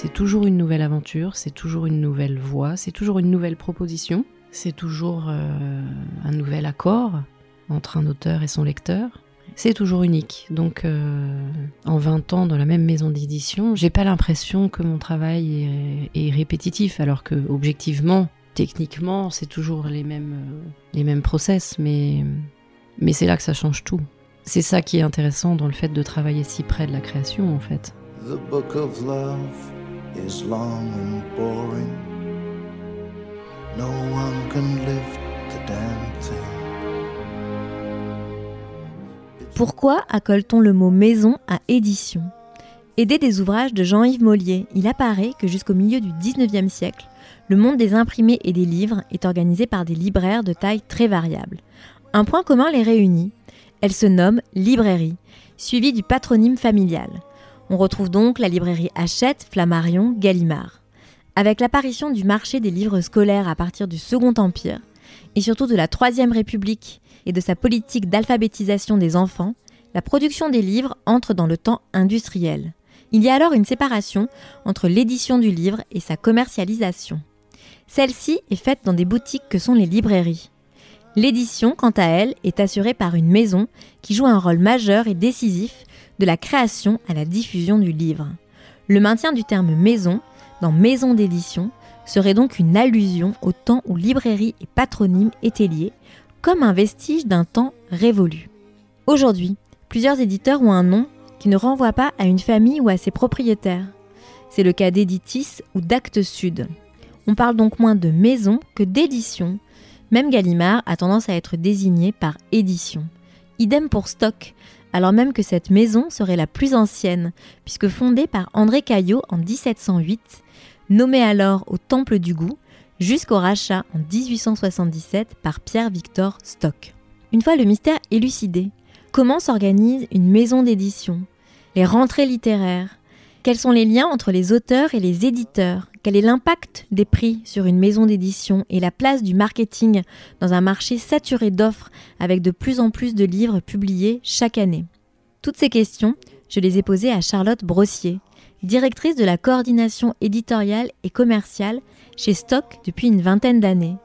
C'est toujours une nouvelle aventure, c'est toujours une nouvelle voie, c'est toujours une nouvelle proposition, c'est toujours euh, un nouvel accord entre un auteur et son lecteur. C'est toujours unique. Donc, euh, en 20 ans dans la même maison d'édition, j'ai pas l'impression que mon travail est, répétitif, alors que objectivement, techniquement, c'est toujours les mêmes, euh, les mêmes process, mais, mais c'est là que ça change tout. C'est ça qui est intéressant dans le fait de travailler si près de la création, en fait. Pourquoi accole-t-on le mot maison à édition? Aidé des ouvrages de Jean-Yves Mollier, il apparaît que jusqu'au milieu du 19e siècle, le monde des imprimés et des livres est organisé par des libraires de taille très variable. Un point commun les réunit. Elle se nomme librairie, suivie du patronyme familial. On retrouve donc la librairie Hachette, Flammarion, Gallimard. Avec l'apparition du marché des livres scolaires à partir du Second Empire, et surtout de la Troisième République et de sa politique d'alphabétisation des enfants, la production des livres entre dans le temps industriel. Il y a alors une séparation entre l'édition du livre et sa commercialisation. Celle-ci est faite dans des boutiques que sont les librairies. L'édition, quant à elle, est assurée par une maison qui joue un rôle majeur et décisif de la création à la diffusion du livre. Le maintien du terme maison dans maison d'édition serait donc une allusion au temps où librairie et patronyme étaient liés, comme un vestige d'un temps révolu. Aujourd'hui, plusieurs éditeurs ont un nom qui ne renvoie pas à une famille ou à ses propriétaires. C'est le cas d'Editis ou d'Actes Sud. On parle donc moins de maison que d'édition. Même Gallimard a tendance à être désigné par édition. Idem pour Stock, alors même que cette maison serait la plus ancienne, puisque fondée par André Caillot en 1708, nommée alors au Temple du Goût, jusqu'au rachat en 1877 par Pierre-Victor Stock. Une fois le mystère élucidé, comment s'organise une maison d'édition? Les rentrées littéraires Quels sont les liens entre les auteurs et les éditeurs? Quel est l'impact des prix sur une maison d'édition et la place du marketing dans un marché saturé d'offres avec de plus en plus de livres publiés chaque année? Toutes ces questions, je les ai posées à Charlotte Brossier, directrice de la coordination éditoriale et commerciale chez Stock depuis une vingtaine d'années.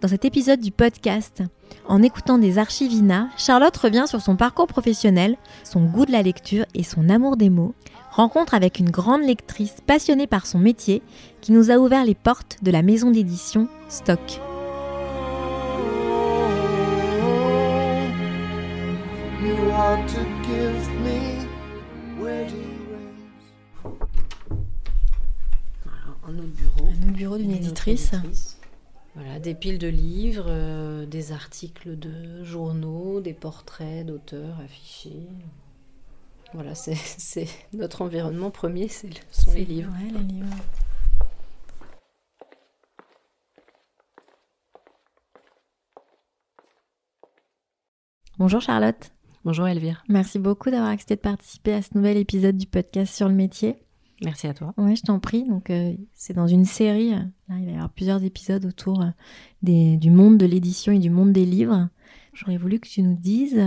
Dans cet épisode du podcast, en écoutant des archivina, Charlotte revient sur son parcours professionnel, son goût de la lecture et son amour des mots, rencontre avec une grande lectrice passionnée par son métier qui nous a ouvert les portes de la maison d'édition Stock. You want to give me wedding rings? Un autre bureau. Un autre bureau d'une éditrice. Voilà, des piles de livres, euh, des articles de journaux, des portraits d'auteurs affichés. Voilà, c'est notre environnement premier, le- sont les livres. Ouais, les livres. Bonjour Charlotte. Bonjour Elvire. Merci beaucoup d'avoir accepté de participer à ce nouvel épisode du podcast sur le métier. Merci à toi. Oui, je t'en prie. Donc, euh, c'est dans une série. euh, Là, il va y avoir plusieurs épisodes autour euh, des- du monde de l'édition et du monde des livres. J'aurais voulu que tu nous dises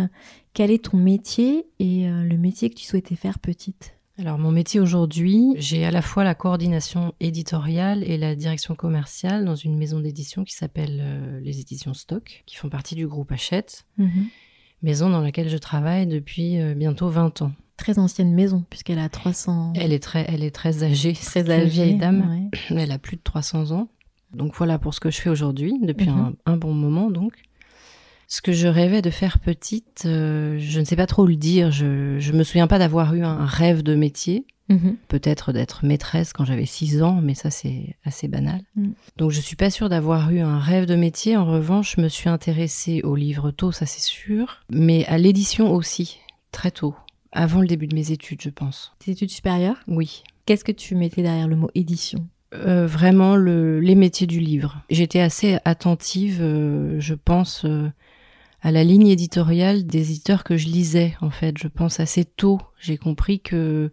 quel est ton métier et euh, le métier que tu souhaitais faire petite. Alors mon métier aujourd'hui, j'ai à la fois la coordination éditoriale et la direction commerciale dans une maison d'édition qui s'appelle euh, les éditions Stock, qui font partie du groupe Hachette, maison dans laquelle je travaille depuis euh, bientôt 20 ans. Très ancienne maison, puisqu'elle a 300. Elle est très, elle est très âgée, très cette vieille dame. ouais. Elle a plus de 300 ans. Donc voilà pour ce que je fais aujourd'hui, depuis Mhm. un, un bon moment donc. Ce que je rêvais de faire petite, euh, je ne sais pas trop le dire. Je, je me souviens pas d'avoir eu un rêve de métier. Mhm. peut-être d'être maîtresse quand j'avais 6 ans, mais ça c'est assez banal. Mm. Donc je suis pas sûre d'avoir eu un rêve de métier. En revanche, je me suis intéressée au livre tôt, ça c'est sûr, mais à l'édition aussi, très tôt, avant le début de mes études, je pense. Tes études supérieures? Oui. Qu'est-ce que tu mettais derrière le mot édition? Euh, vraiment le, les métiers du livre. J'étais assez attentive, euh, je pense, euh, à la ligne éditoriale des éditeurs que je lisais, en fait. Je pense assez tôt, j'ai compris que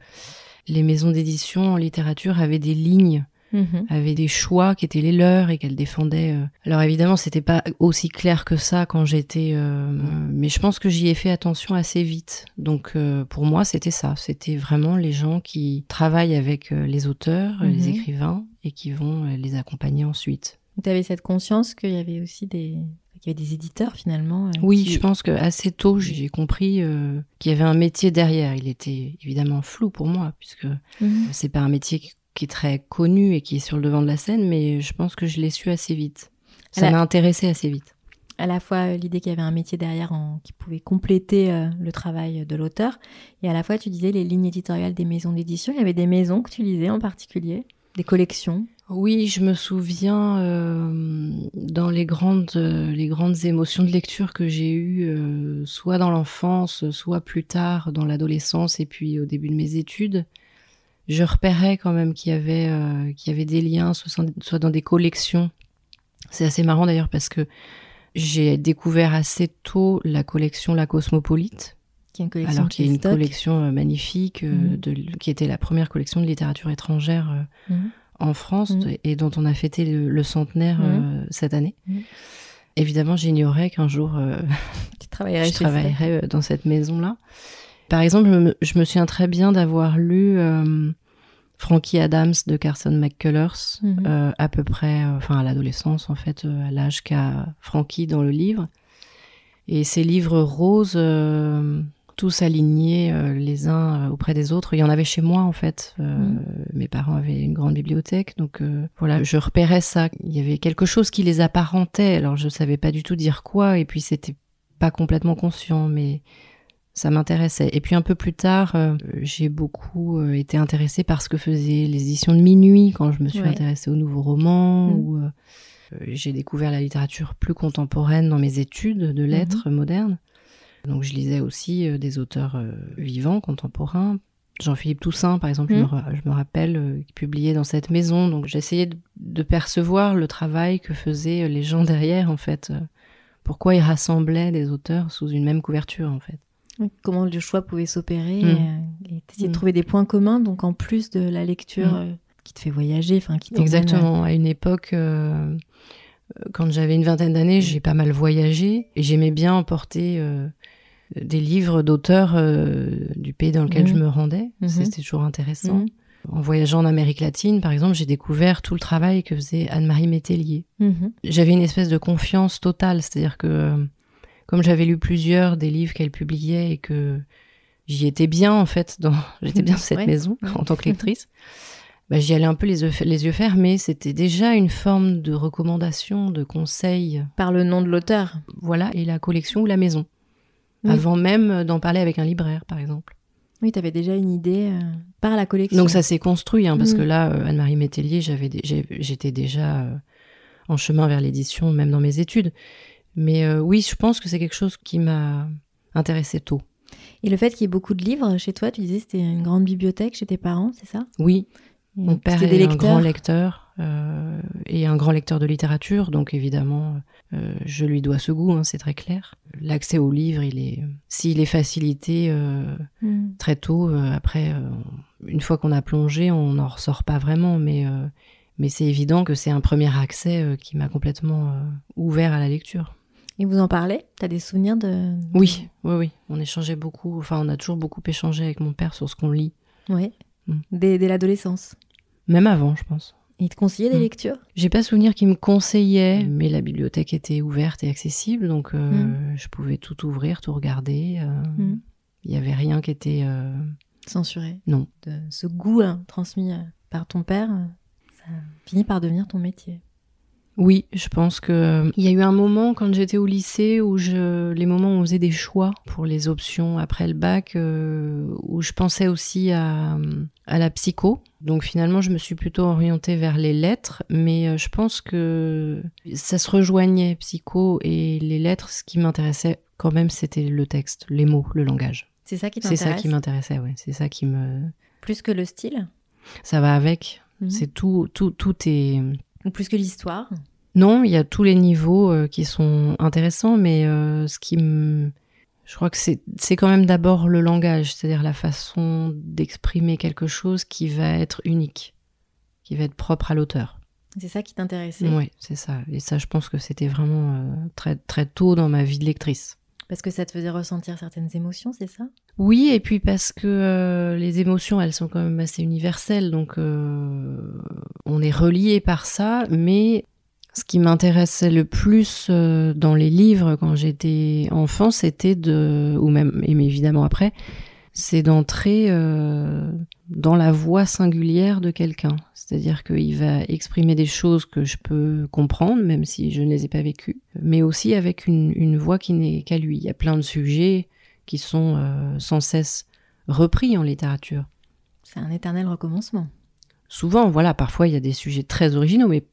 les maisons d'édition en littérature avaient des lignes, Mhm. avaient des choix qui étaient les leurs et qu'elles défendaient. euh. Alors évidemment, c'était pas aussi clair que ça quand j'étais, euh, mais je pense que j'y ai fait attention assez vite. Donc euh, pour moi, c'était ça. C'était vraiment les gens qui travaillent avec les auteurs, les Mhm. écrivains et qui vont les accompagner ensuite. Tu avais cette conscience qu'il y avait aussi des, y avait des éditeurs finalement. euh, Oui, qui- je pense que assez tôt, j'ai compris euh, qu'il y avait un métier derrière. Il était évidemment flou pour moi puisque Mhm. c'est pas un métier qui- est très connu et qui est sur le devant de la scène, mais je pense que je l'ai su assez vite. Ça m'a intéressé assez vite. à la fois l'idée qu'il y avait un métier derrière en- qui pouvait compléter euh, le travail de l'auteur, et à la fois tu disais les lignes éditoriales des maisons d'édition. Il y avait des maisons que tu lisais en particulier, des collections. Oui, je me souviens euh, dans les grandes, euh, les grandes émotions de lecture que j'ai eues, euh, soit dans l'enfance, soit plus tard dans l'adolescence et puis au début de mes études. Je repérais quand même qu'il y avait, euh, qu'il y avait des liens, soit, soit dans des collections. C'est assez marrant d'ailleurs parce que j'ai découvert assez tôt la collection La Cosmopolite, qui est une collection alors qu'il y a une stock. collection euh, magnifique, euh, Mhm. de, qui était la première collection de littérature étrangère euh, Mhm. en France Mhm. et dont on a fêté le, le centenaire euh, cette année. Évidemment, j'ignorais qu'un jour euh, Tu travaillerais je travaillerais dans cette maison-là. Par exemple, je me, je me souviens très bien d'avoir lu euh, Frankie Adams de Carson McCullers, à peu près, enfin à l'adolescence en fait, à l'âge qu'a Frankie dans le livre. Et ces livres roses, tous alignés euh, les uns euh, auprès des autres, il y en avait chez moi en fait. Euh, Mhm. Mes parents avaient une grande bibliothèque, donc euh, voilà, je repérais ça. Il y avait quelque chose qui les apparentait, alors je savais pas du tout dire quoi, et puis c'était pas complètement conscient, mais ça m'intéressait. Et puis un peu plus tard, euh, j'ai beaucoup euh, été intéressée par ce que faisaient les éditions de minuit quand je me suis Ouais. intéressée aux nouveaux romans ou euh, euh, j'ai découvert la littérature plus contemporaine dans mes études de lettres modernes. Donc je lisais aussi euh, des auteurs euh, vivants, contemporains. Jean-Philippe Toussaint, par exemple, je, me je me rappelle, euh, qui publiait dans cette maison. Donc j'essayais de, de percevoir le travail que faisaient les gens derrière, en fait. Pourquoi ils rassemblaient des auteurs sous une même couverture, en fait. Comment le choix pouvait s'opérer Mm. et, t'essayais de Mm. trouver des points communs, donc en plus de la lecture qui te fait voyager, enfin qui Exactement. À une époque, quand j'avais une vingtaine d'années, j'ai pas mal voyagé et j'aimais bien emporter euh, des livres d'auteurs euh, du pays dans lequel Mhm. je me rendais. Mhm. C'était toujours intéressant. Mhm. En voyageant en Amérique latine, par exemple, j'ai découvert tout le travail que faisait Anne-Marie Métellier. mhm. J'avais une espèce de confiance totale, c'est-à-dire que euh, comme j'avais lu plusieurs des livres qu'elle publiait et que j'y étais bien en fait, dans j'étais bien dans cette Ouais. maison en tant que lectrice, bah, j'y allais un peu les yeux, les yeux fermés. C'était déjà une forme de recommandation, de conseil, Par le nom de l'auteur. voilà, et la collection ou la maison. Oui. Avant même d'en parler avec un libraire, par exemple. Oui, tu avais déjà une idée euh, par la collection. Donc ça s'est construit, hein, parce Mm. que là, euh, Anne-Marie Métellier, j'avais, j'étais déjà euh, en chemin vers l'édition, même dans mes études. Mais oui, je pense que c'est quelque chose qui m'a intéressée tôt. Et le fait qu'il y ait beaucoup de livres chez toi, tu disais c'était une grande bibliothèque chez tes parents, c'est ça? Oui, Et mon père est un grand lecteur euh, et un grand lecteur de littérature, donc évidemment, euh, je lui dois ce goût, hein, c'est très clair. L'accès au livre, il est, s'il est facilité euh, Mm. très tôt, après, une fois qu'on a plongé, on n'en ressort pas vraiment, mais, mais c'est évident que c'est un premier accès qui m'a complètement ouvert à la lecture. Et vous en parlez? T'as des souvenirs de... Oui, oui, oui, on échangeait beaucoup, enfin on a toujours beaucoup échangé avec mon père sur ce qu'on lit, Oui. Mm. Dès, dès l'adolescence. même avant, je pense. Et il te conseillait des Mm. lectures? J'ai pas souvenir qu'il me conseillait, mais la bibliothèque était ouverte et accessible, donc euh, Mm. je pouvais tout ouvrir, tout regarder. euh, Mm. Il y avait rien qui était. euh, Censuré. Non. De ce goût hein, transmis euh, par ton père, euh, ça finit par devenir ton métier. Oui, je pense que euh, il y a eu un moment quand j'étais au lycée où je, les moments où on faisait des choix pour les options après le bac, euh, où je pensais aussi à, à la psycho. Donc finalement, je me suis plutôt orientée vers les lettres, mais euh, je pense que ça se rejoignait psycho et les lettres. Ce qui m'intéressait quand même, c'était le texte, les mots, le langage. C'est ça qui C'est ça qui m'intéressait, ouais. C'est ça qui me, Plus que le style? Ça va avec. Mhm. C'est tout, tout, tout est. Ou plus que l'histoire? Non, il y a tous les niveaux euh, qui sont intéressants, mais euh, ce qui me... Je crois que c'est c'est quand même d'abord le langage, c'est-à-dire la façon d'exprimer quelque chose qui va être unique, qui va être propre à l'auteur. C'est ça qui t'intéressait? Oui, c'est ça. Et ça, je pense que c'était vraiment euh, très, très tôt dans ma vie de lectrice. Parce que ça te faisait ressentir certaines émotions, c'est ça? Oui, et puis parce que euh, les émotions, elles sont quand même assez universelles, donc euh, on est relié par ça, mais ce qui m'intéressait le plus euh, dans les livres quand j'étais enfant, c'était de, ou même et évidemment après, c'est d'entrer dans la voix singulière de quelqu'un. C'est-à-dire qu'il va exprimer des choses que je peux comprendre, même si je ne les ai pas vécues, mais aussi avec une, une voix qui n'est qu'à lui. Il y a plein de sujets qui sont euh, sans cesse repris en littérature. C'est un éternel recommencement. Souvent, voilà, parfois il y a des sujets très originaux, mais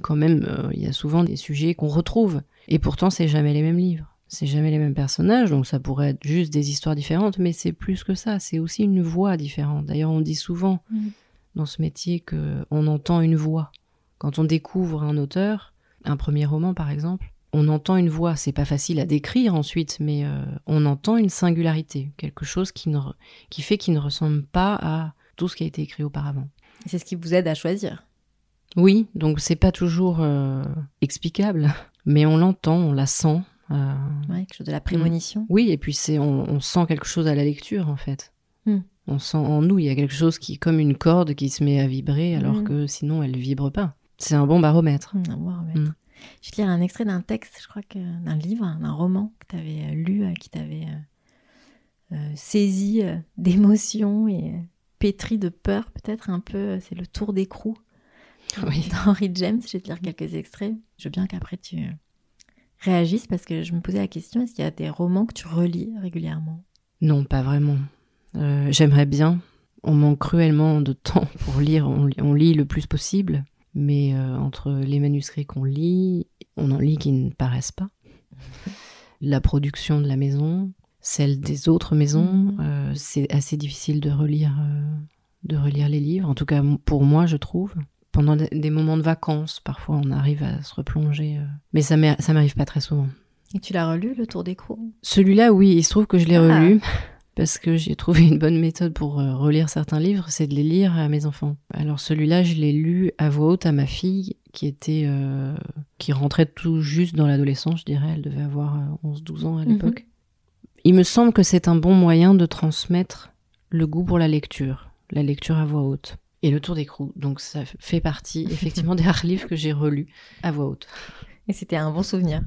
quand même, euh, il y a souvent des sujets qu'on retrouve. Et pourtant, c'est jamais les mêmes livres. C'est jamais les mêmes personnages, donc ça pourrait être juste des histoires différentes, mais c'est plus que ça. C'est aussi une voix différente. D'ailleurs, on dit souvent Mhm. dans ce métier que on entend une voix. Quand on découvre un auteur, un premier roman par exemple, on entend une voix. C'est pas facile à décrire ensuite, mais euh, on entend une singularité, quelque chose qui, ne, qui fait qu'il ne ressemble pas à tout ce qui a été écrit auparavant. C'est ce qui vous aide à choisir. Oui, donc c'est pas toujours euh, explicable, mais on l'entend, on la sent. euh, Ouais, quelque chose de la prémonition. oui, et puis c'est on, on sent quelque chose à la lecture en fait. Hmm. On sent en nous, il y a quelque chose qui comme une corde qui se met à vibrer alors Hmm. que sinon elle vibre pas. C'est un bon baromètre. Maître. Mm. Je vais te lire un extrait d'un texte, je crois que d'un livre, d'un roman que tu avais lu, euh, qui t'avait euh, euh, saisi euh, d'émotion et euh, pétri de peur, peut-être un peu. euh, C'est le tour d'écrou Oui. d'Henry James. Je vais te lire quelques extraits. Je veux bien qu'après tu euh, réagisses parce que je me posais la question est-ce qu'il y a des romans que tu relis régulièrement? Non, pas vraiment. Euh, J'aimerais bien. On manque cruellement de temps pour lire. On lit le plus possible, mais euh, entre les manuscrits qu'on lit, on en lit qui ne paraissent pas. La production de la maison, celle des autres maisons, Mhm. euh, c'est assez difficile de relire, euh, de relire les livres. En tout cas, pour moi, je trouve. Pendant des- des moments de vacances, parfois, on arrive à se replonger. Mais ça m'arrive pas très souvent. Et tu l'as relu, Le Tour d'écrou Celui-là, oui, il se trouve que je l'ai Ah. relu parce que j'ai trouvé une bonne méthode pour euh, relire certains livres, c'est de les lire à mes enfants. Alors celui-là, je l'ai lu à voix haute à ma fille qui était euh, qui rentrait tout juste dans l'adolescence, je dirais, elle devait avoir euh, 11-12 ans à Mhm. l'époque. Il me semble que c'est un bon moyen de transmettre le goût pour la lecture, la lecture à voix haute. Et le tour d'écrou, donc ça fait partie effectivement des rares livres que j'ai relus à voix haute. Et c'était un bon souvenir.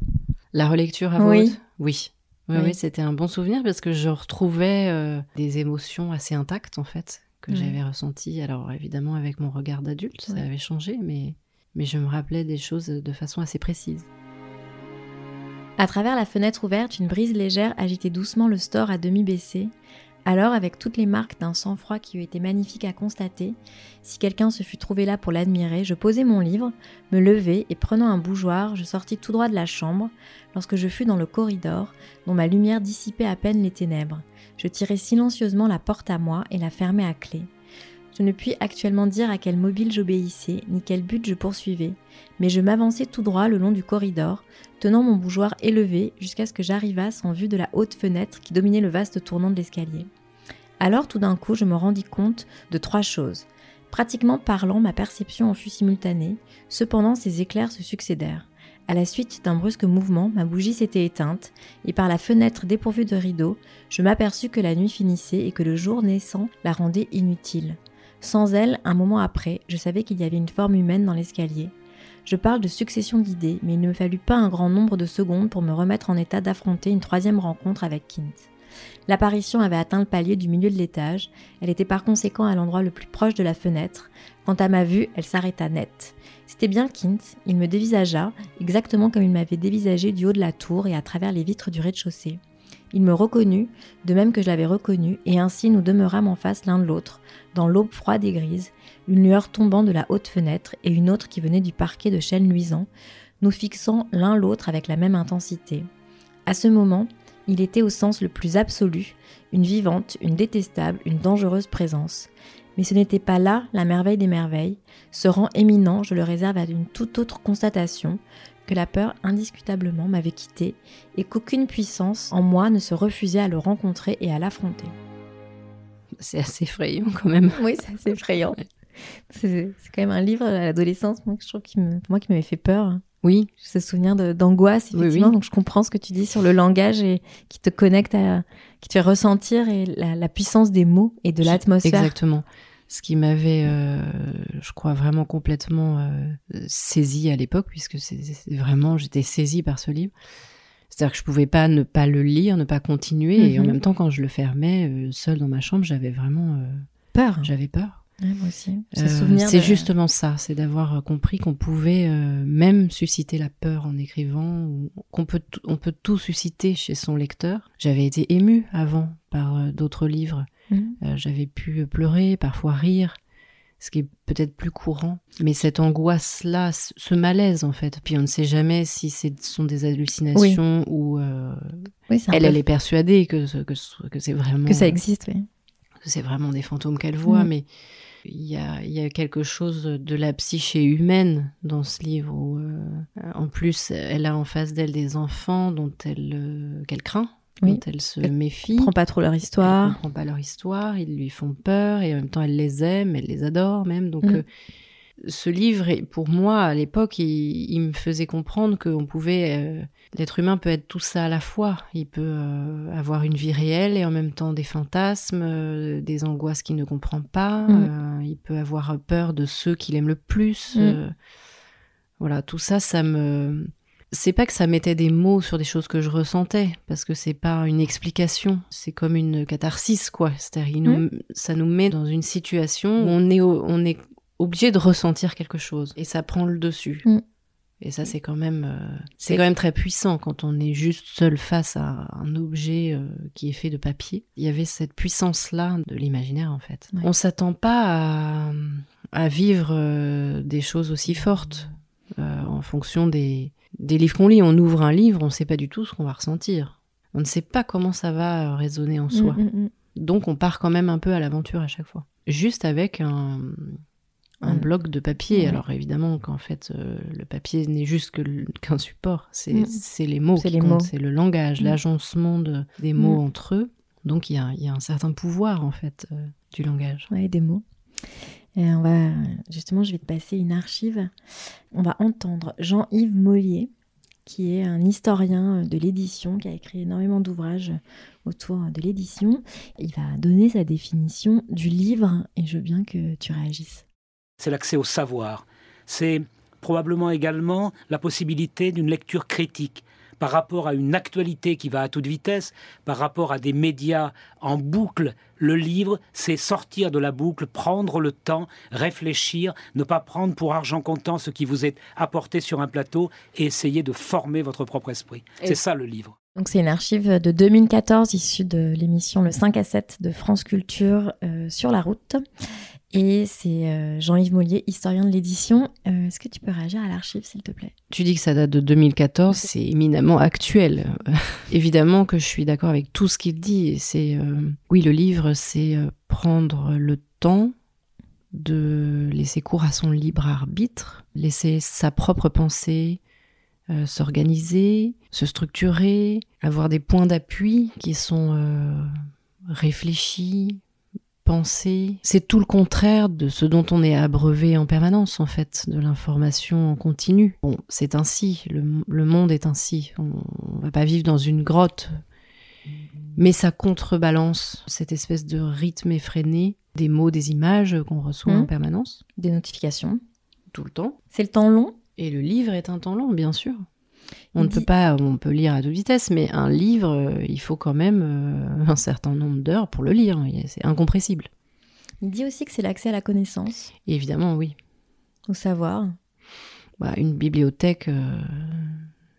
La relecture à voix Oui. haute? Oui. Oui, Oui. oui, c'était un bon souvenir parce que je retrouvais euh, des émotions assez intactes en fait que j'avais ressenties. Alors évidemment avec mon regard d'adulte, ça avait changé, mais, mais je me rappelais des choses de façon assez précise. À travers la fenêtre ouverte, une brise légère agitait doucement le store à demi baissé. Alors, avec toutes les marques d'un sang-froid qui eût été magnifique à constater, si quelqu'un se fût trouvé là pour l'admirer, je posai mon livre, me levai et prenant un bougeoir, je sortis tout droit de la chambre lorsque je fus dans le corridor, dont ma lumière dissipait à peine les ténèbres. Je tirai silencieusement la porte à moi et la fermai à clé. Je ne puis actuellement dire à quel mobile j'obéissais, ni quel but je poursuivais, mais je m'avançai tout droit le long du corridor, tenant mon bougeoir élevé jusqu'à ce que j'arrivasse en vue de la haute fenêtre qui dominait le vaste tournant de l'escalier. Alors tout d'un coup je me rendis compte de trois choses. Pratiquement parlant, ma perception en fut simultanée, cependant ces éclairs se succédèrent. À la suite d'un brusque mouvement, ma bougie s'était éteinte, et par la fenêtre dépourvue de rideaux, je m'aperçus que la nuit finissait et que le jour naissant la rendait inutile. Sans elle, un moment après, je savais qu'il y avait une forme humaine dans l'escalier. Je parle de succession d'idées, mais il ne me fallut pas un grand nombre de secondes pour me remettre en état d'affronter une troisième rencontre avec Kint. L'apparition avait atteint le palier du milieu de l'étage, elle était par conséquent à l'endroit le plus proche de la fenêtre. Quant à ma vue, elle s'arrêta net. C'était bien Kint, il me dévisagea, exactement comme il m'avait dévisagé du haut de la tour et à travers les vitres du rez-de-chaussée. Il me reconnut, de même que je l'avais reconnu, et ainsi nous demeurâmes en face l'un de l'autre, dans l'aube froide et grise, une lueur tombant de la haute fenêtre et une autre qui venait du parquet de chêne luisant, nous fixant l'un l'autre avec la même intensité. À ce moment, il était au sens le plus absolu, une vivante, une détestable, une dangereuse présence. Mais ce n'était pas là la merveille des merveilles. Ce rang éminent, je le réserve à une toute autre constatation, que la peur indiscutablement m'avait quitté et qu'aucune puissance en moi ne se refusait à le rencontrer et à l'affronter. C'est assez effrayant quand même. Oui, c'est assez effrayant. C'est quand même un livre à l'adolescence, moi, que je trouve qui me, moi, qui m'avait fait peur. Oui, Ce souvenir d'angoisse, effectivement. oui. Donc, je comprends ce que tu dis sur le langage et qui te connecte à, qui te fait ressentir et la, la puissance des mots et de l'atmosphère. Exactement. Ce qui m'avait, euh, je crois, vraiment complètement euh, saisi à l'époque, puisque c'est vraiment, j'étais saisie par ce livre. C'est-à-dire que je pouvais pas ne pas le lire, ne pas continuer, et en Mhm. même temps, quand je le fermais, euh, seule dans ma chambre, j'avais vraiment, euh, Peur. j'avais peur. Ouais, moi aussi. Euh, c'est de- justement ça, c'est d'avoir euh, compris qu'on pouvait euh, même susciter la peur en écrivant, ou qu'on peut, on peut tout susciter chez son lecteur. J'avais été émue avant par euh, d'autres livres. Euh, J'avais pu pleurer, parfois rire, ce qui est peut-être plus courant. Mais cette angoisse-là, ce malaise en fait. Puis on ne sait jamais si ce sont des hallucinations ou Oui, elle, peu- elle est persuadée que, que, ce- que c'est vraiment que ça existe, oui. que c'est vraiment des fantômes qu'elle voit, Mm. mais il y a, il y a quelque chose de la psyché humaine dans ce livre où, euh, en plus, elle a en face d'elle des enfants dont elle, euh, qu'elle craint, Oui. dont elle se Elle méfie. Prends pas trop leur Elle histoire. comprend pas leur histoire, ils lui font peur et en même temps elle les aime, elle les adore même. Donc Mm. euh, ce livre, pour moi à l'époque, il, il me faisait comprendre qu'on pouvait, euh, l'être humain peut être tout ça à la fois. Il peut euh, avoir une vie réelle et en même temps des fantasmes, euh, des angoisses qu'il ne comprend pas. Mm. il peut avoir peur de ceux qu'il aime le plus. Mm. voilà, tout ça, ça me c'est pas que ça mettait des mots sur des choses que je ressentais, parce que c'est pas une explication, c'est comme une catharsis, quoi. C'est-à-dire, nous- ça nous met dans une situation où on est, au- on est obligé de ressentir quelque chose, et ça prend le dessus. Mm. Et ça, c'est quand même, euh, c'est quand même très puissant quand on est juste seul face à un objet euh, qui est fait de papier. Il y avait cette puissance-là de l'imaginaire, en fait. Ouais. On s'attend pas à, à vivre euh, des choses aussi fortes en fonction des, des livres qu'on lit. On ouvre un livre, on ne sait pas du tout ce qu'on va ressentir. On ne sait pas comment ça va résonner en soi. Mm, mm, mm. Donc on part quand même un peu à l'aventure à chaque fois. Juste avec un, un Mm. bloc de papier. Ouais. Alors évidemment qu'en fait euh, le papier n'est juste qu'un support. C'est Mm. c'est les mots C'est qui les comptent, mots. c'est le langage, Mm. l'agencement de- des mots Mm. entre eux. Donc il y y a un certain pouvoir en fait euh, du langage. Ouais, des mots. Et on va, justement, je vais te passer une archive. On va entendre Jean-Yves Mollier, qui est un historien de l'édition, qui a écrit énormément d'ouvrages autour de l'édition. Il va donner sa définition du livre et je veux bien que tu réagisses. C'est l'accès au savoir. C'est probablement également la possibilité d'une lecture critique par rapport à une actualité qui va à toute vitesse, par rapport à des médias en boucle. Le livre, c'est sortir de la boucle, prendre le temps, réfléchir, ne pas prendre pour argent comptant ce qui vous est apporté sur un plateau et essayer de former votre propre esprit. C'est ça le livre. Donc c'est une archive de 2014 issue de l'émission Le 5 à 7 de France Culture euh, sur la route. Et c'est euh, Jean-Yves Mollier, historien de l'édition. Euh, Est-ce que tu peux réagir à l'archive, s'il te plaît? Tu dis que ça date de 2014, c'est éminemment actuel. Évidemment que je suis d'accord avec tout ce qu'il dit. C'est euh, oui, le livre, c'est prendre le temps de laisser cours à son libre arbitre, laisser sa propre pensée euh, s'organiser, se structurer, avoir des points d'appui qui sont euh, réfléchis, C'est tout le contraire de ce dont on est abreuvé en permanence, en fait, de l'information en continu. Bon, c'est ainsi, le, le monde est ainsi. On, on va pas vivre dans une grotte. Mais ça contrebalance cette espèce de rythme effréné des mots, des images qu'on reçoit en permanence, Des notifications. tout le temps. C'est le temps long? Et le livre est un temps long, bien sûr. On Il ne peut pas, on peut lire à toute vitesse, mais un livre, euh, il faut quand même euh, un certain nombre d'heures pour le lire. C'est incompressible. Il dit aussi que c'est l'accès à la connaissance, Et évidemment, oui. au savoir. Bah, une bibliothèque, euh,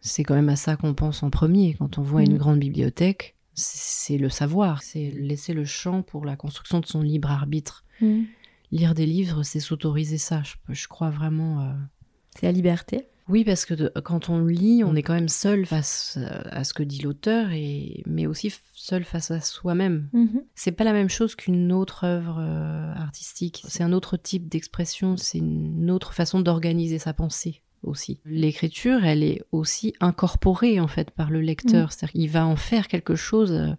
c'est quand même à ça qu'on pense en premier. Quand on voit une Mhm. grande bibliothèque, c'est le savoir, c'est laisser le champ pour la construction de son libre arbitre. Lire des livres, c'est s'autoriser ça. Je, je crois vraiment. euh, C'est la liberté. Oui, parce que de- quand on lit, on est quand même seul face euh, à ce que dit l'auteur, et mais aussi seul face à soi-même. C'est pas la même chose qu'une autre œuvre euh, artistique. C'est un autre type d'expression, c'est une autre façon d'organiser sa pensée aussi. L'écriture, elle est aussi incorporée en fait par le lecteur, c'est-à-dire qu'il va en faire quelque chose euh,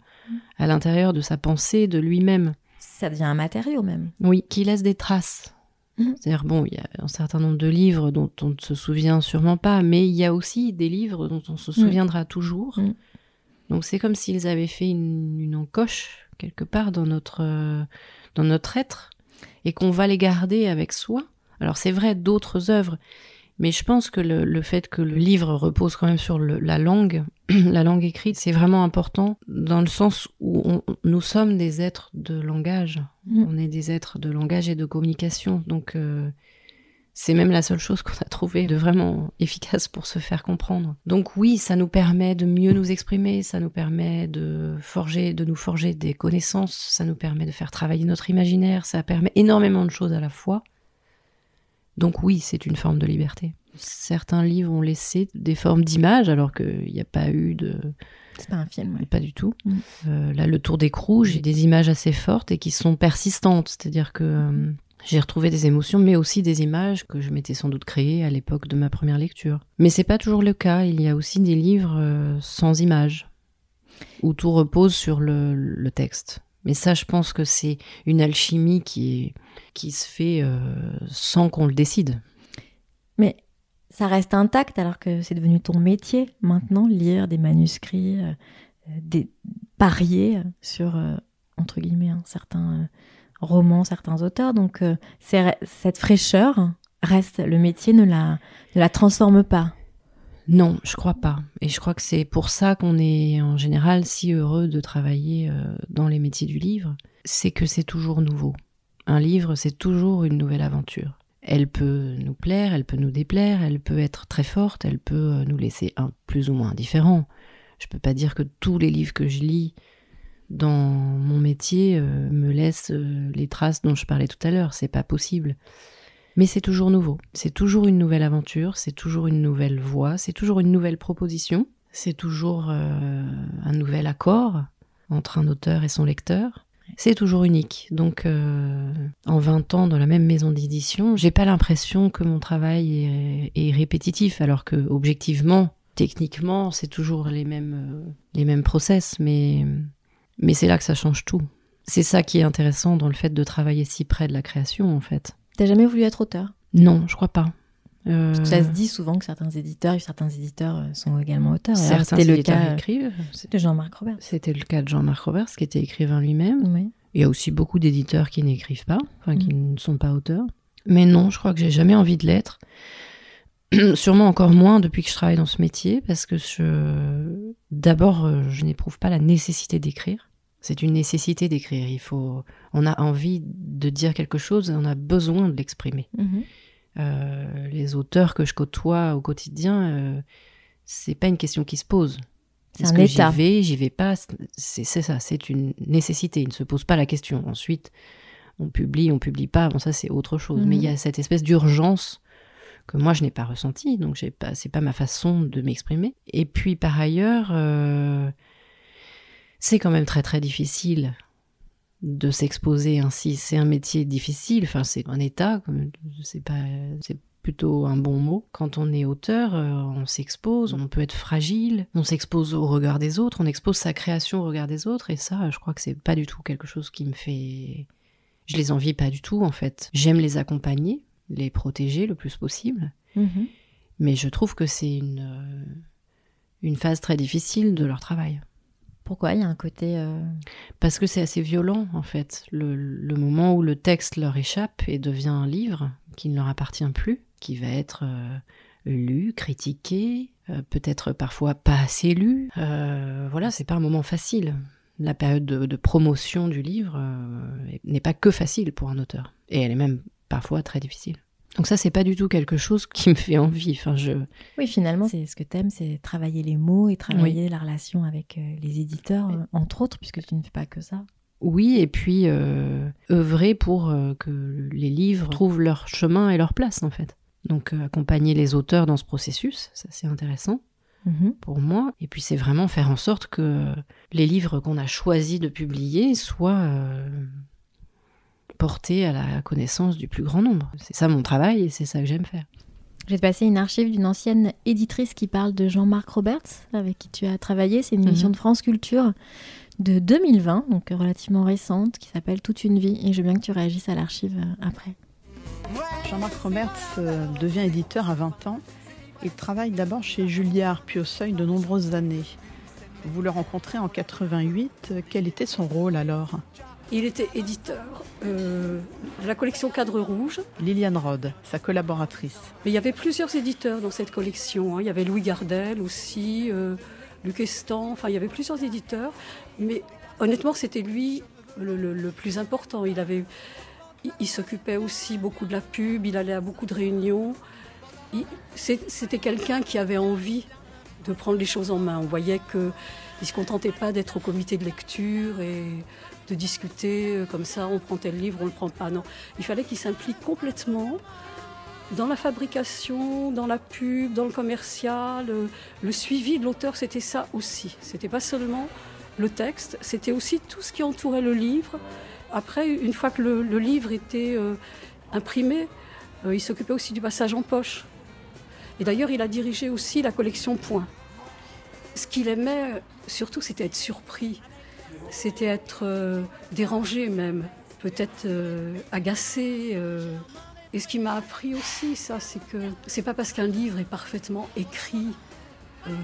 à l'intérieur de sa pensée, de lui-même. Ça devient un matériau même. Oui, qui laisse des traces. Mhm. C'est-à-dire, bon, il y a un certain nombre de livres dont on ne se souvient sûrement pas, mais il y a aussi des livres dont on se souviendra toujours. Mhm. Donc c'est comme s'ils avaient fait une, une encoche quelque part dans notre, euh, dans notre être et qu'on va les garder avec soi. Alors c'est vrai d'autres œuvres, mais je pense que le, le fait que le livre repose quand même sur le- la langue, la langue écrite, c'est vraiment important dans le sens où on- nous sommes des êtres de langage. Mhm. On est des êtres de langage et de communication. Donc euh, c'est même la seule chose qu'on a trouvé de vraiment efficace pour se faire comprendre. Donc oui, ça nous permet de mieux nous exprimer, ça nous permet de forger, de nous forger des connaissances, ça nous permet de faire travailler notre imaginaire, ça permet énormément de choses à la fois. Donc oui, c'est une forme de liberté. Certains livres ont laissé des formes d'images alors qu'il n'y a pas eu de... C'est pas un film. ouais. Pas du tout. Mm. Euh, là, le Tour d'écrou, j'ai des images assez fortes et qui sont persistantes. C'est-à-dire que euh, j'ai retrouvé des émotions, mais aussi des images que je m'étais sans doute créées à l'époque de ma première lecture. Mais c'est pas toujours le cas. Il y a aussi des livres euh, sans images, où tout repose sur le, le texte. Mais ça, je pense que c'est une alchimie qui, se fait euh, sans qu'on le décide. Mais ça reste intact alors que c'est devenu ton métier maintenant, lire des manuscrits, euh, des, parier sur, euh, entre guillemets, certains romans, certains auteurs. Donc cette fraîcheur reste, le métier ne la, ne la transforme pas. Non, je crois pas. Et je crois que c'est pour ça qu'on est en général si heureux de travailler euh, dans les métiers du livre. C'est que c'est toujours nouveau. Un livre, c'est toujours une nouvelle aventure. Elle peut nous plaire, elle peut nous déplaire, elle peut être très forte, elle peut euh, nous laisser un plus ou moins indifférents. Je peux pas dire que tous les livres que je lis dans mon métier euh, me laissent les traces dont je parlais tout à l'heure. C'est pas possible. Mais c'est toujours nouveau. C'est toujours une nouvelle aventure, c'est toujours une nouvelle voix, c'est toujours une nouvelle proposition, c'est toujours euh, un nouvel accord entre un auteur et son lecteur. C'est toujours unique. Donc, euh, en 20 ans dans la même maison d'édition, j'ai pas l'impression que mon travail est, est répétitif, alors que objectivement, techniquement, c'est toujours les mêmes, euh, les mêmes process, mais, mais c'est là que ça change tout. C'est ça qui est intéressant dans le fait de travailler si près de la création, en fait. T'as jamais voulu être auteur? Non, je crois pas. Euh, Ça se dit souvent que certains éditeurs, certains éditeurs euh, sont également auteurs. Et C'était le cas euh, écrivent. de Jean-Marc Robert. C'était le cas de Jean-Marc Roberts, qui était écrivain lui-même. Oui. Il y a aussi beaucoup d'éditeurs qui n'écrivent pas, enfin qui ne sont pas auteurs. Mais non, je crois que j'ai jamais envie de l'être. Sûrement encore moins depuis que je travaille dans ce métier, parce que je... d'abord, euh, je n'éprouve pas la nécessité d'écrire. C'est une nécessité d'écrire. Il faut, on a envie de dire quelque chose et on a besoin de l'exprimer. Mhm. Euh, les auteurs que je côtoie au quotidien, euh, c'est pas une question qui se pose. C'est un que état. j'y vais, j'y vais pas? C'est ça, c'est une nécessité. Il ne se pose pas la question. Ensuite, on publie, on publie pas. Bon, ça c'est autre chose. Mhm. Mais il y a cette espèce d'urgence que moi je n'ai pas ressentie. Donc j'ai pas, c'est pas ma façon de m'exprimer. Et puis par ailleurs, euh, c'est quand même très très difficile de s'exposer ainsi. C'est un métier difficile. Enfin, c'est un état. C'est pas, c'est plutôt un bon mot. Quand on est auteur, euh, on s'expose, on peut être fragile, on s'expose au regard des autres, on expose sa création au regard des autres, et ça, je crois que c'est pas du tout quelque chose qui me fait. Je les envie pas du tout, en fait. J'aime les accompagner, les protéger le plus possible, Mhm. mais je trouve que c'est une, euh, une phase très difficile de leur travail. Pourquoi Il y a un côté. euh, Parce que c'est assez violent, en fait. Le, moment où le texte leur échappe et devient un livre qui ne leur appartient plus, qui va être euh, lu, critiqué, euh, peut-être parfois pas assez lu. Voilà, c'est pas un moment facile. La période de, promotion du livre n'est pas que facile pour un auteur, et elle est même parfois très difficile. Donc ça, c'est pas du tout quelque chose qui me fait envie. Enfin, je... Oui, finalement, c'est ce que t'aimes, c'est travailler les mots et travailler la relation avec euh, les éditeurs, euh, entre autres, puisque tu ne fais pas que ça. Oui, et puis euh, œuvrer pour euh, que les livres trouvent leur chemin et leur place, en fait. Donc euh, accompagner les auteurs dans ce processus, ça c'est intéressant Mhm. pour moi. Et puis c'est vraiment faire en sorte que les livres qu'on a choisi de publier soient portés à la connaissance du plus grand nombre. C'est ça mon travail et c'est ça que j'aime faire. Je vais te passer une archive d'une ancienne éditrice qui parle de Jean-Marc Roberts, avec qui tu as travaillé. C'est une émission Mhm. de France Culture de 2020, donc relativement récente, qui s'appelle Toute une vie. Et je veux bien que tu réagisses à l'archive euh, après. Jean-Marc Roberts euh, devient éditeur à 20 ans. Il travaille d'abord chez Julliard, puis au Seuil de nombreuses années. Vous le rencontrez en 88. euh, Quel était son rôle alors? Il était éditeur euh, de la collection Cadre Rouge. Liliane Rode, sa collaboratrice. Mais il y avait plusieurs éditeurs dans cette collection. hein. Il y avait Louis Gardel aussi, euh, Luc Estan. Enfin, il y avait plusieurs éditeurs. Mais honnêtement, c'était lui le, le- le plus important. Il avait, il, il s'occupait aussi beaucoup de la pub. Il allait à beaucoup de réunions. C'était quelqu'un qui avait envie de prendre les choses en main. On voyait que il se contentait pas d'être au comité de lecture et de discuter euh, comme ça, on prend tel livre, on le prend pas. Non, il fallait qu'il s'implique complètement dans la fabrication, dans la pub, dans le commercial. euh, Le suivi de l'auteur, c'était ça aussi. C'était pas seulement le texte, c'était aussi tout ce qui entourait le livre. Après, une fois que le, livre était euh, imprimé, il s'occupait aussi du passage en poche. Et d'ailleurs, il a dirigé aussi la collection Point. Ce qu'il aimait, surtout, c'était être surpris. C'était être euh, dérangé même, peut-être euh, agacé. euh. Et ce qui m'a appris aussi, ça, c'est que c'est pas parce qu'un livre est parfaitement écrit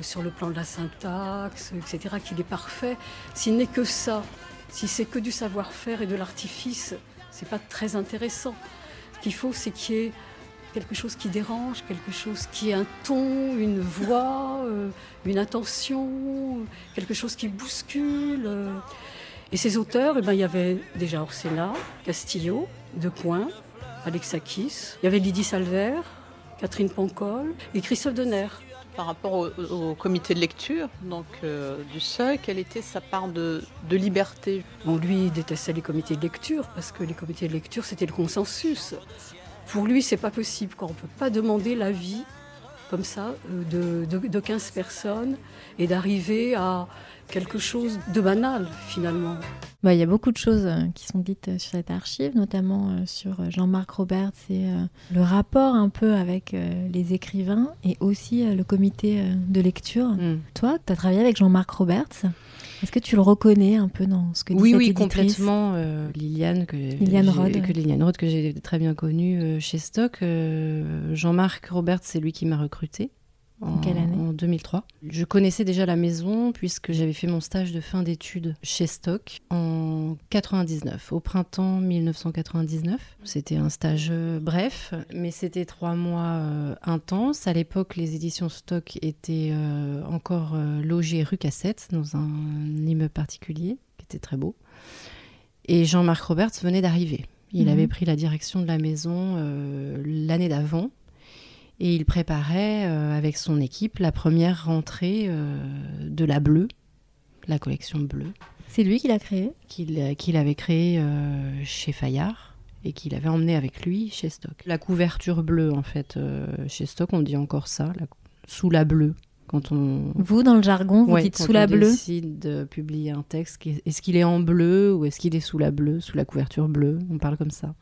sur le plan de la syntaxe, etc., qu'il est parfait. S'il n'est que ça, si c'est que du savoir-faire et de l'artifice, c'est pas très intéressant. Ce qu'il faut, c'est qu'il y ait quelque chose qui dérange, quelque chose qui ait un ton, une voix, euh, une intention, quelque chose qui bouscule. euh. Et ces auteurs, eh ben, il y avait déjà Orsena, Castillo, Decoing, Alexakis, il y avait Lydie Salver, Catherine Pancol et Christophe Denner. Par rapport au, au comité de lecture donc euh, du Seuil, quelle était sa part de, de liberté? Bon, lui, il détestait les comités de lecture parce que les comités de lecture, c'était le consensus. Pour lui, c'est pas possible. Quoi. On peut pas demander l'avis comme ça euh, de, de, de 15 personnes et d'arriver à quelque chose de banal finalement. Bah, Il y a beaucoup de choses euh, qui sont dites euh, sur cette archive, notamment sur Jean-Marc Roberts et le rapport un peu avec les écrivains et aussi le comité de lecture. Mm. Toi, tu as travaillé avec Jean-Marc Roberts? Est-ce que tu le reconnais un peu dans ce que dit Oui, cette oui, éditrice complètement. euh, Liliane, que Liliane j'ai- Rode. que Liliane Rode, que j'ai très bien connue euh, chez Stock. Euh, Jean-Marc Robert, c'est lui qui m'a recruté. En, quelle année En 2003. Je connaissais déjà la maison puisque j'avais fait mon stage de fin d'études chez Stock en 99, au printemps 1999. C'était un stage euh, bref, mais c'était trois mois euh, intenses. À l'époque, les éditions Stock étaient euh, encore euh, logées rue Cassette, dans un immeuble particulier, qui était très beau. Et Jean-Marc Roberts venait d'arriver. Il Mhm. avait pris la direction de la maison l'année d'avant. Et il préparait euh, avec son équipe la première rentrée euh, de la Bleue, la collection Bleue, C'est lui qui l'a créé qu'il qu'il avait créée euh, chez Fayard et qu'il avait emmené avec lui chez Stock. La couverture bleue, en fait, euh, chez Stock, on dit encore ça, la- sous la bleue. Quand on, Vous, dans le jargon, vous Ouais, dites quand sous la on bleue. décide de publier un texte, est-ce qu'il est en bleu ou est-ce qu'il est sous la bleue, sous la couverture bleue? On parle comme ça.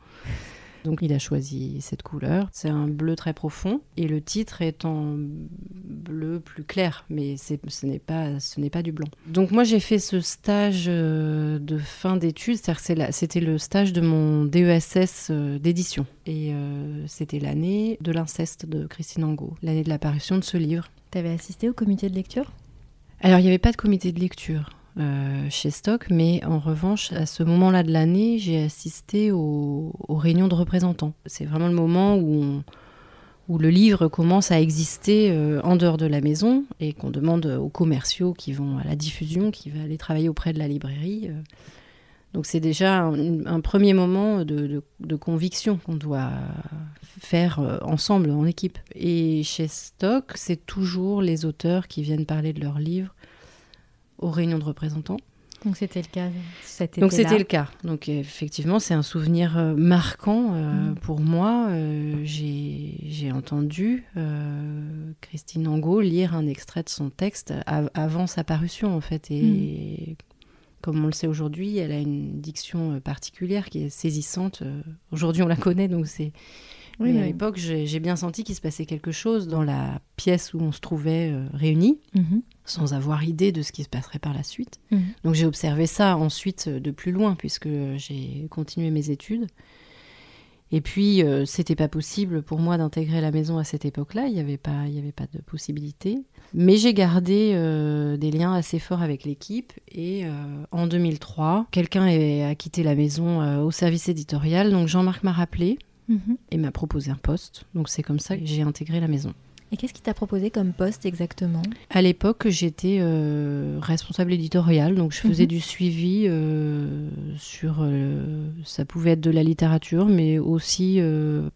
Donc il a choisi cette couleur. C'est un bleu très profond et le titre est en bleu plus clair, mais ce n'est pas, ce n'est pas du blanc. Donc moi j'ai fait ce stage euh, de fin d'études, c'est-à-dire c'était le stage de mon DESS euh, d'édition et euh, c'était l'année de l'inceste de Christine Angot, l'année de l'apparition de ce livre. Tu avais assisté au comité de lecture? Alors, il n'y avait pas de comité de lecture euh, chez Stock, mais en revanche, à ce moment-là de l'année, j'ai assisté aux, réunions de représentants. C'est vraiment le moment où le livre commence à exister euh, en dehors de la maison et qu'on demande aux commerciaux qui vont à la diffusion, qui va aller travailler auprès de la librairie. euh. Donc c'est déjà un, premier moment de, de- conviction qu'on doit faire ensemble, en équipe. Et chez Stock, c'est toujours les auteurs qui viennent parler de leurs livres aux réunions de représentants. Donc c'était le cas cet Donc c'était le cas. Donc effectivement, c'est un souvenir euh, marquant euh, Mm. pour moi. Euh, J'ai entendu euh, Christine Angot lire un extrait de son texte av- avant sa parution en fait. Et comme on le sait aujourd'hui, elle a une diction particulière qui est saisissante. Aujourd'hui, on la connaît, donc c'est. Oui, Mais à l'époque, j'ai bien senti qu'il se passait quelque chose dans la pièce où on se trouvait euh, réunis, Mhm. sans avoir idée de ce qui se passerait par la suite. Mhm. Donc j'ai observé ça ensuite euh, de plus loin, puisque j'ai continué mes études. Et puis, euh, c'était pas possible pour moi d'intégrer la maison à cette époque-là. Il n'y avait, pas- il y avait pas de possibilité. Mais j'ai gardé euh, des liens assez forts avec l'équipe. Et euh, en 2003, quelqu'un a quitté la maison au service éditorial. Donc Jean-Marc m'a rappelé Mhm. et m'a proposé un poste. Donc c'est comme ça que j'ai intégré la maison. Et qu'est-ce qui t'a proposé comme poste exactement? À l'époque, j'étais euh, responsable éditorial, donc je faisais Mhm. du suivi euh, sur. euh, ça pouvait être de la littérature, mais aussi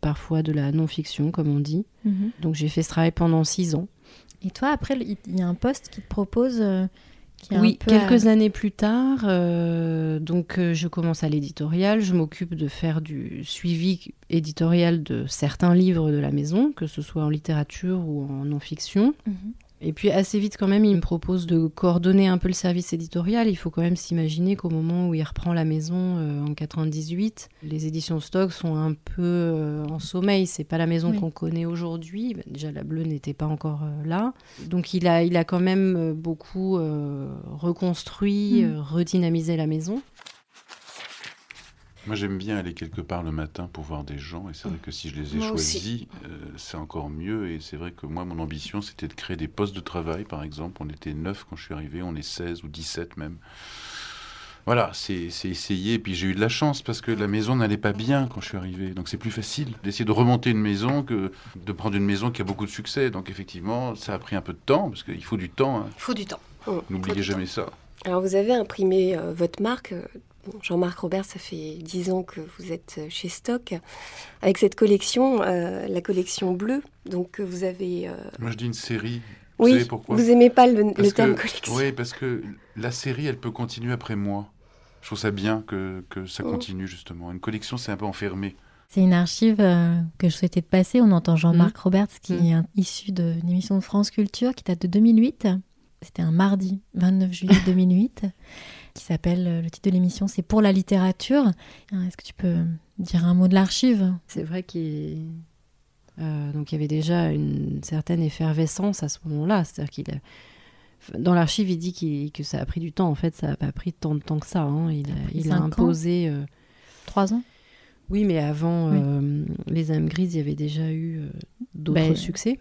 parfois de la non-fiction, comme on dit. Mhm. Donc j'ai fait ce travail pendant six ans. Et toi, après, il y a un poste qui te propose. Oui, à- quelques années plus tard, euh, donc euh, je commence à l'éditorial. Je m'occupe de faire du suivi éditorial de certains livres de la maison, que ce soit en littérature ou en non-fiction. Mhm. Et puis assez vite quand même, il me propose de coordonner un peu le service éditorial. Il faut quand même s'imaginer qu'au moment où il reprend la maison euh, en 98, les éditions Stock sont un peu euh, en sommeil. C'est pas la maison Oui. qu'on connaît aujourd'hui. Ben, Déjà la bleue n'était pas encore euh, là. Donc il a, il a quand même beaucoup reconstruit, Mm. redynamisé la maison. Moi, j'aime bien aller quelque part le matin pour voir des gens, et c'est vrai que si je les ai Moi choisis, euh, c'est encore mieux. Et c'est vrai que moi, mon ambition, c'était de créer des postes de travail, par exemple. On était 9 quand je suis arrivé, on est 16 ou 17 même. Voilà, c'est c'est essayer. Et puis j'ai eu de la chance parce que la maison n'allait pas bien quand je suis arrivé. Donc c'est plus facile d'essayer de remonter une maison que de prendre une maison qui a beaucoup de succès. Donc effectivement, ça a pris un peu de temps parce qu'il faut du temps. hein. Il faut du temps. Faut N'oubliez jamais temps. ça. Alors vous avez imprimé euh, votre marque. Bon, Jean-Marc Robert, ça fait 10 ans que vous êtes euh, chez Stock. Avec cette collection, euh, la collection bleue, donc vous avez... euh, Moi, je dis une série. Vous Oui, savez pourquoi vous aimez pas le, terme que- collection. Oui, parce que la série, elle peut continuer après moi. Je trouve ça bien que, que ça Oh. continue, justement. Une collection, c'est un peu enfermé. C'est une archive euh, que je souhaitais te passer. On entend Jean-Marc Roberts, qui Mhm. est issu d'une émission de France Culture qui date de 2008. C'était un mardi 29 juillet 2008, qui s'appelle, euh, le titre de l'émission, c'est Pour la littérature. Euh, Est-ce que tu peux dire un mot de l'archive? C'est vrai qu'il euh, donc il y avait déjà une certaine effervescence à ce moment-là. C'est-à-dire qu'il a- dans l'archive, il dit que ça a pris du temps. En fait, ça n'a pas pris tant de temps que ça. hein. Il a, pris il a cinq ans. imposé. euh, Trois ans? Oui, mais avant Oui. euh, les âmes grises, il y avait déjà eu d'autres Ben- succès.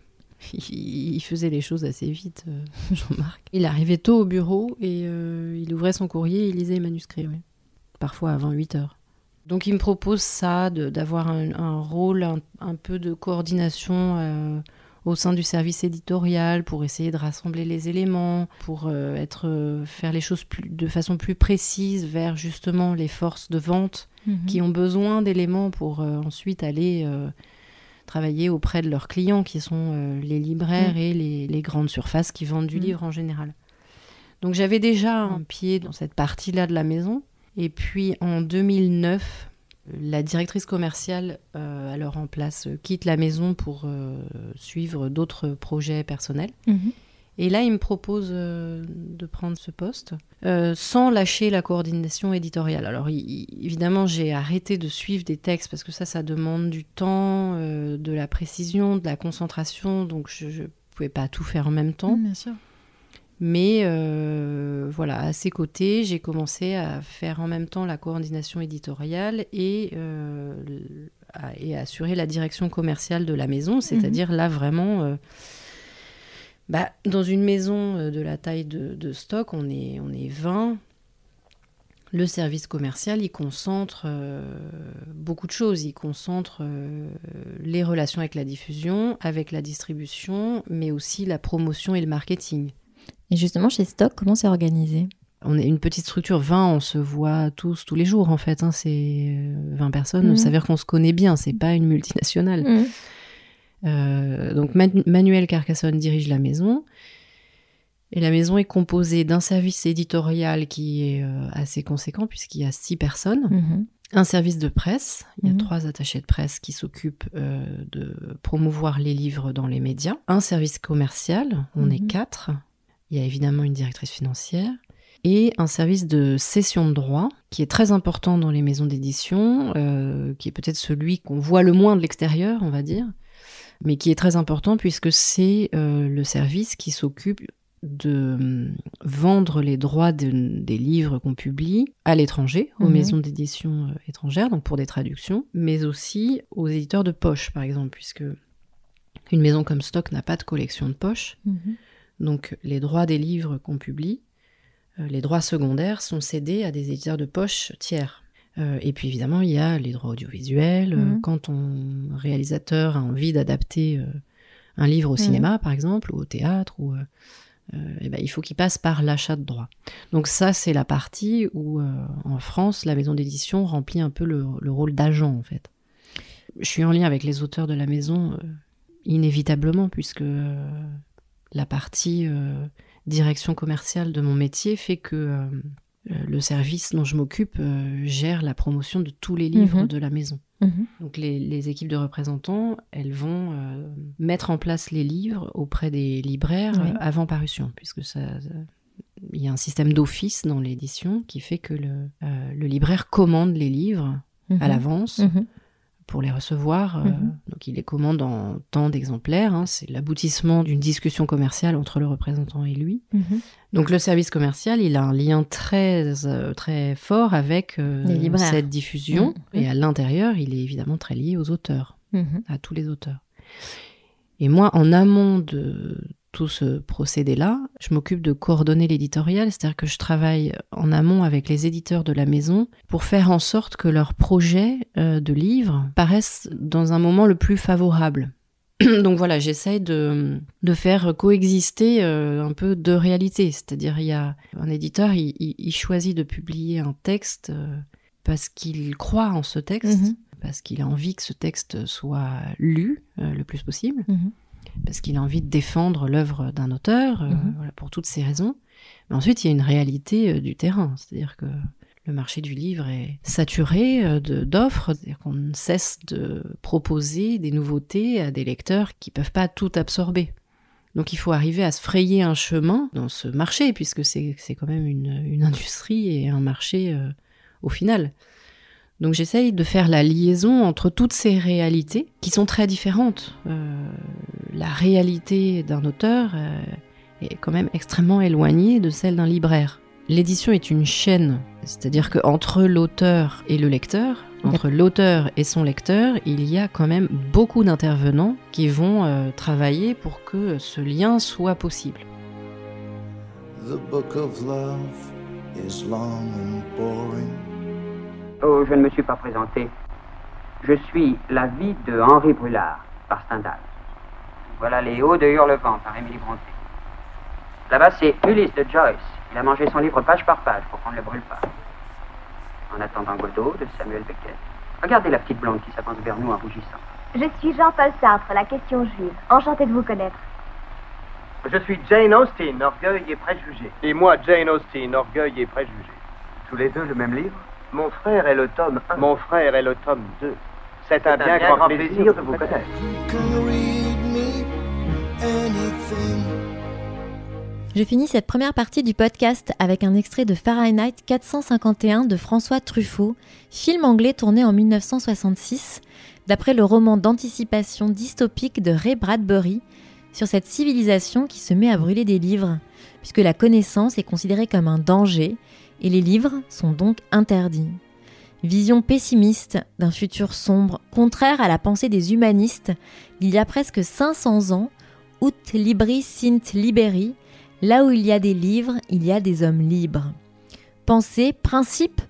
Il, faisait les choses assez vite, euh, Jean-Marc. Il arrivait tôt au bureau et euh, il ouvrait son courrier et il lisait les manuscrits, oui. parfois avant 8 heures. Donc il me propose ça, d'avoir un, un rôle, un, un peu de coordination euh, au sein du service éditorial pour essayer de rassembler les éléments, pour euh, être, faire les choses plus- de façon plus précise vers justement les forces de vente Mhm. qui ont besoin d'éléments pour ensuite aller travailler auprès de leurs clients, qui sont euh, les libraires Mm. et les, les grandes surfaces qui vendent du Mm. livre en général. Donc j'avais déjà un pied dans cette partie-là de la maison. Et puis en 2009, la directrice commerciale, euh, alors en place, euh, quitte la maison pour euh, suivre d'autres projets personnels. Mhm. Et là, il me propose euh, de prendre ce poste euh, sans lâcher la coordination éditoriale. Alors, il- il- évidemment, j'ai arrêté de suivre des textes parce que ça, ça demande du temps, euh, de la précision, de la concentration. Donc, je ne pouvais pas tout faire en même temps. Bien sûr. Mais voilà, à ses côtés, j'ai commencé à faire en même temps la coordination éditoriale et, à, et assurer la direction commerciale de la maison, c'est-à-dire là vraiment, bah, dans une maison euh, de la taille de, de stock, on est, on est 20. le service commercial, il concentre euh, beaucoup de choses. Il concentre euh, les relations avec la diffusion, avec la distribution, mais aussi la promotion et le marketing. Et justement, chez Stock, comment c'est organisé? On est une petite structure, 20, on se voit tous, tous les jours en fait. Hein, c'est 20 personnes, Mhm. ça veut dire qu'on se connaît bien, c'est pas une multinationale. Mhm. Euh, donc Manu- Manuel Carcassonne dirige la maison. Et la maison est composée d'un service éditorial qui est euh, assez conséquent puisqu'il y a six personnes. Mhm. Un service de presse, il y a Mhm. trois attachés de presse qui s'occupent euh, de promouvoir les livres dans les médias. Un service commercial, on est Mhm. quatre. Il y a évidemment une directrice financière. Et un service de cession de droits qui est très important dans les maisons d'édition, euh, qui est peut-être celui qu'on voit le moins de l'extérieur, on va dire, mais qui est très important puisque c'est euh, le service qui s'occupe de hum, vendre les droits de- des livres qu'on publie à l'étranger, aux Mhm. maisons d'édition euh, étrangères, donc pour des traductions, mais aussi aux éditeurs de poche, par exemple, puisque une maison comme Stock n'a pas de collection de poche. Mhm. Donc les droits des livres qu'on publie, euh, les droits secondaires sont cédés à des éditeurs de poche tiers. Euh, et puis évidemment, il y a les droits audiovisuels. Euh, Mhm. Quand un réalisateur a envie d'adapter euh, un livre au Mhm. cinéma, par exemple, ou au théâtre, ou, euh, eh ben, il faut qu'il passe par l'achat de droits. Donc ça, c'est la partie où, en France, la maison d'édition remplit un peu le, le rôle d'agent, en fait. Je suis en lien avec les auteurs de la maison, inévitablement, puisque la partie direction commerciale de mon métier fait que le service dont je m'occupe euh, gère la promotion de tous les livres Mhm. de la maison. Mhm. Donc les, les équipes de représentants, elles vont euh, mettre en place les livres auprès des libraires Oui. euh, avant parution, puisque ça, il y a un système d'office dans l'édition qui fait que le, euh, le libraire commande les livres à Mhm. l'avance. Pour les recevoir. euh, Mhm. donc il les commande en tant d'exemplaires. hein. c'est l'aboutissement d'une discussion commerciale entre le représentant et lui. Mhm. Donc le service commercial, il a un lien très euh, très fort avec euh, cette diffusion Mhm. et à l'intérieur, il est évidemment très lié aux auteurs, à tous les auteurs. Et moi, en amont de tout ce procédé-là, je m'occupe de coordonner l'éditorial, c'est-à-dire que je travaille en amont avec les éditeurs de la maison pour faire en sorte que leurs projets euh, de livres paraissent dans un moment le plus favorable. Donc voilà, j'essaye de, de faire coexister euh, un peu deux réalités. C'est-à-dire, il y a un éditeur, il, choisit de publier un texte euh, parce qu'il croit en ce texte, Mhm. parce qu'il a envie que ce texte soit lu le plus possible, Mhm. Parce qu'il a envie de défendre l'œuvre d'un auteur, euh, Mhm. voilà, pour toutes ces raisons. Mais ensuite, il y a une réalité euh, du terrain, c'est-à-dire que le marché du livre est saturé euh, de- d'offres, c'est-à-dire qu'on ne cesse de proposer des nouveautés à des lecteurs qui peuvent pas tout absorber. Donc il faut arriver à se frayer un chemin dans ce marché, puisque c'est c'est quand même une, une industrie et un marché euh, au final. Donc j'essaye de faire la liaison entre toutes ces réalités qui sont très différentes. Euh, la réalité d'un auteur euh, est quand même extrêmement éloignée de celle d'un libraire. L'édition est une chaîne, c'est-à-dire qu'entre l'auteur et le lecteur, entre l'auteur et son lecteur, il y a quand même beaucoup d'intervenants qui vont euh, travailler pour que ce lien soit possible. The book of love is long and boring. Oh, je ne me suis pas présenté. Je suis la vie de Henri Brulard, par Stendhal. Voilà les hauts de Hurlevent, par Émilie Brontë. Là-bas, c'est Ulysse de Joyce. Il a mangé son livre page par page pour qu'on ne le brûle pas. En attendant Godot, de Samuel Beckett. Regardez la petite blonde qui s'avance vers nous en rougissant. Je suis Jean-Paul Sartre, la question juive. Enchanté de vous connaître. Je suis Jane Austen, Orgueil et Préjugés. Et moi, Jane Austen, Orgueil et Préjugés. Tous les deux le même livre? Mon frère est le tome 1. Mon frère est le tome 2. C'est un, bien, grand, plaisir, de vous connaître. Je finis cette première partie du podcast avec un extrait de Fahrenheit 451 de François Truffaut, film anglais tourné en 1966, d'après le roman d'anticipation dystopique de Ray Bradbury sur cette civilisation qui se met à brûler des livres, puisque la connaissance est considérée comme un danger et les livres sont donc interdits. Vision pessimiste d'un futur sombre, contraire à la pensée des humanistes, il y a presque 500 ans, Ut libri sint liberi, Là où il y a des livres, il y a des hommes libres. pensées, principes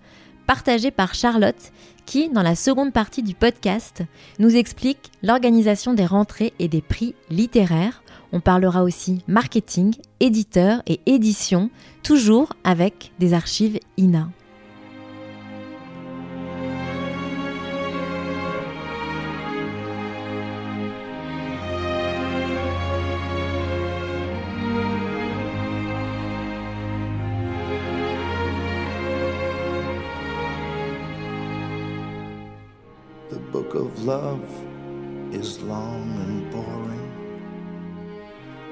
partagés par Charlotte qui, dans la seconde partie du podcast, nous explique l'organisation des rentrées et des prix littéraires. On parlera aussi marketing, éditeur et édition, toujours avec des archives INA.